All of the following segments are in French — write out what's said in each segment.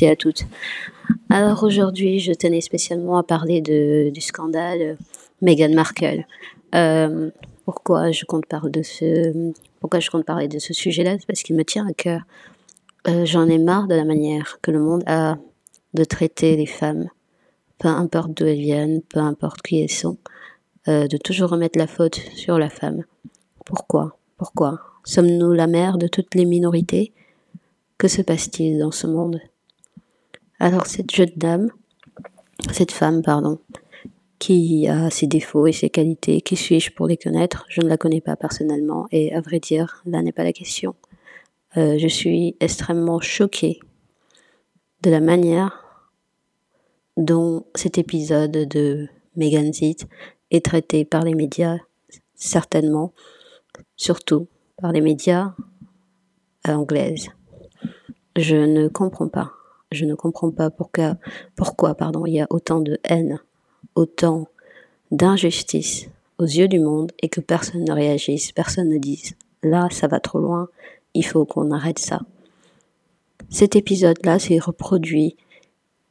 et à toutes. Alors aujourd'hui, je tenais spécialement à parler du scandale Meghan Markle. Euh, pourquoi je compte parler de ce, sujet-là? Parce qu'il me tient à cœur. Euh, J'en ai marre de la manière que le monde a de traiter les femmes, peu importe d'où elles viennent, peu importe qui elles sont, euh, de toujours remettre la faute sur la femme. Pourquoi? Pourquoi? Sommes-nous la mère de toutes les minorités? Que se passe-t-il dans ce monde? Alors cette jeune dame, cette femme, pardon, qui a ses défauts et ses qualités, qui suis-je pour les connaître? Je ne la connais pas personnellement et à vrai dire, là n'est pas la question. Euh, je suis extrêmement choquée de la manière dont cet épisode de Megan Zit est traité par les médias, certainement, surtout par les médias anglaises je ne comprends pas. Je ne comprends pas pourquoi, pardon, il y a autant de haine, autant d'injustice aux yeux du monde et que personne ne réagisse, personne ne dise là ça va trop loin, il faut qu'on arrête ça. Cet épisode-là s'est reproduit,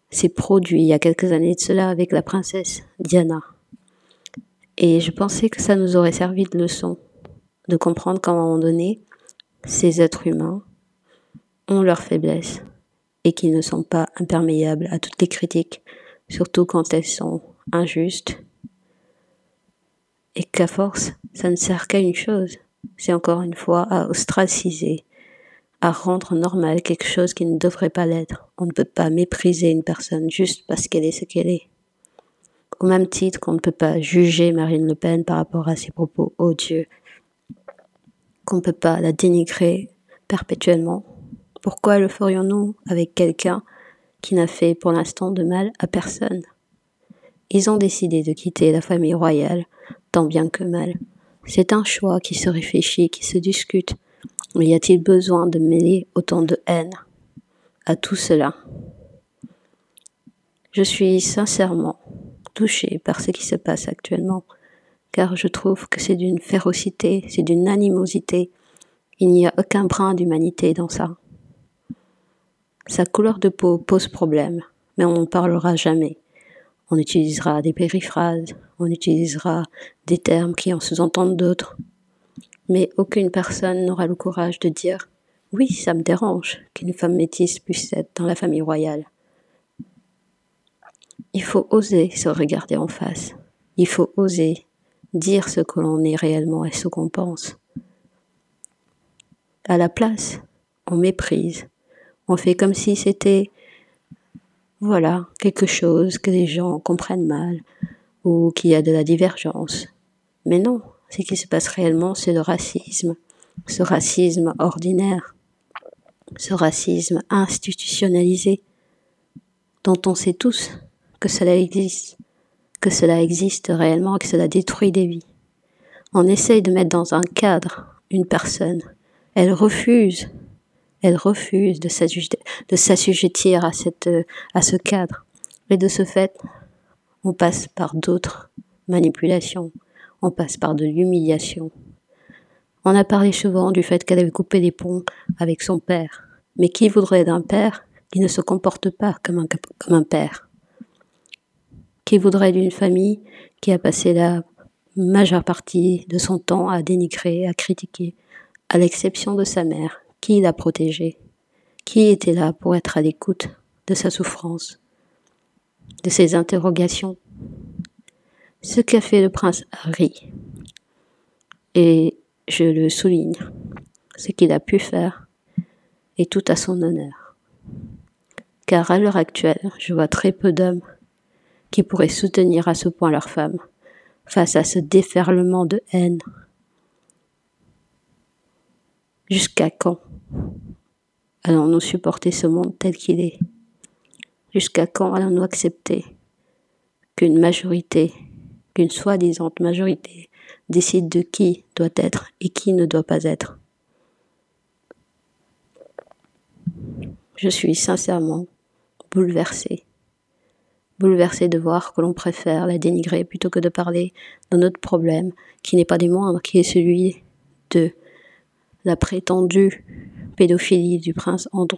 s'est produit il y a quelques années de cela avec la princesse Diana. Et je pensais que ça nous aurait servi de leçon, de comprendre qu'à un moment donné, ces êtres humains ont leurs faiblesses et qui ne sont pas imperméables à toutes les critiques, surtout quand elles sont injustes. Et qu'à force, ça ne sert qu'à une chose, c'est encore une fois à ostraciser, à rendre normal quelque chose qui ne devrait pas l'être. On ne peut pas mépriser une personne juste parce qu'elle est ce qu'elle est. Au même titre qu'on ne peut pas juger Marine Le Pen par rapport à ses propos odieux, qu'on ne peut pas la dénigrer perpétuellement pourquoi le ferions-nous avec quelqu'un qui n'a fait pour l'instant de mal à personne? Ils ont décidé de quitter la famille royale, tant bien que mal. C'est un choix qui se réfléchit, qui se discute. Y a-t-il besoin de mêler autant de haine à tout cela? Je suis sincèrement touchée par ce qui se passe actuellement, car je trouve que c'est d'une férocité, c'est d'une animosité. Il n'y a aucun brin d'humanité dans ça. Sa couleur de peau pose problème, mais on n'en parlera jamais. On utilisera des périphrases, on utilisera des termes qui en sous-entendent d'autres. Mais aucune personne n'aura le courage de dire oui, ça me dérange qu'une femme métisse puisse être dans la famille royale. Il faut oser se regarder en face. Il faut oser dire ce que l'on est réellement et ce qu'on pense. À la place, on méprise, on fait comme si c'était, voilà, quelque chose que les gens comprennent mal ou qu'il y a de la divergence. Mais non, ce qui se passe réellement, c'est le racisme, ce racisme ordinaire, ce racisme institutionnalisé, dont on sait tous que cela existe, que cela existe réellement, que cela détruit des vies. On essaye de mettre dans un cadre une personne. Elle refuse elle refuse de s'assujettir à, ce cadre. Et de ce fait, on passe par d'autres manipulations, on passe par de l'humiliation. On a parlé souvent du fait qu'elle avait coupé les ponts avec son père. Mais qui voudrait d'un père qui ne se comporte pas comme un père? Qui voudrait d'une famille qui a passé la majeure partie de son temps à dénigrer, à critiquer, à l'exception de sa mère, qui l'a protégé? Qui était là pour être à l'écoute de sa souffrance, de ses interrogations? Ce qu'a fait le prince Harry, et je le souligne, ce qu'il a pu faire est tout à son honneur. Car à l'heure actuelle, je vois très peu d'hommes qui pourraient soutenir à ce point leur femme face à ce déferlement de haine. Jusqu'à quand allons-nous supporter ce monde tel qu'il est? Jusqu'à quand allons-nous accepter qu'une majorité, qu'une soi-disant majorité, décide de qui doit être et qui ne doit pas être? Je suis sincèrement bouleversée. Bouleversée de voir que l'on préfère la dénigrer plutôt que de parler d'un autre problème qui n'est pas des moindres, qui est celui de la prétendue pédophilie du prince Andrew.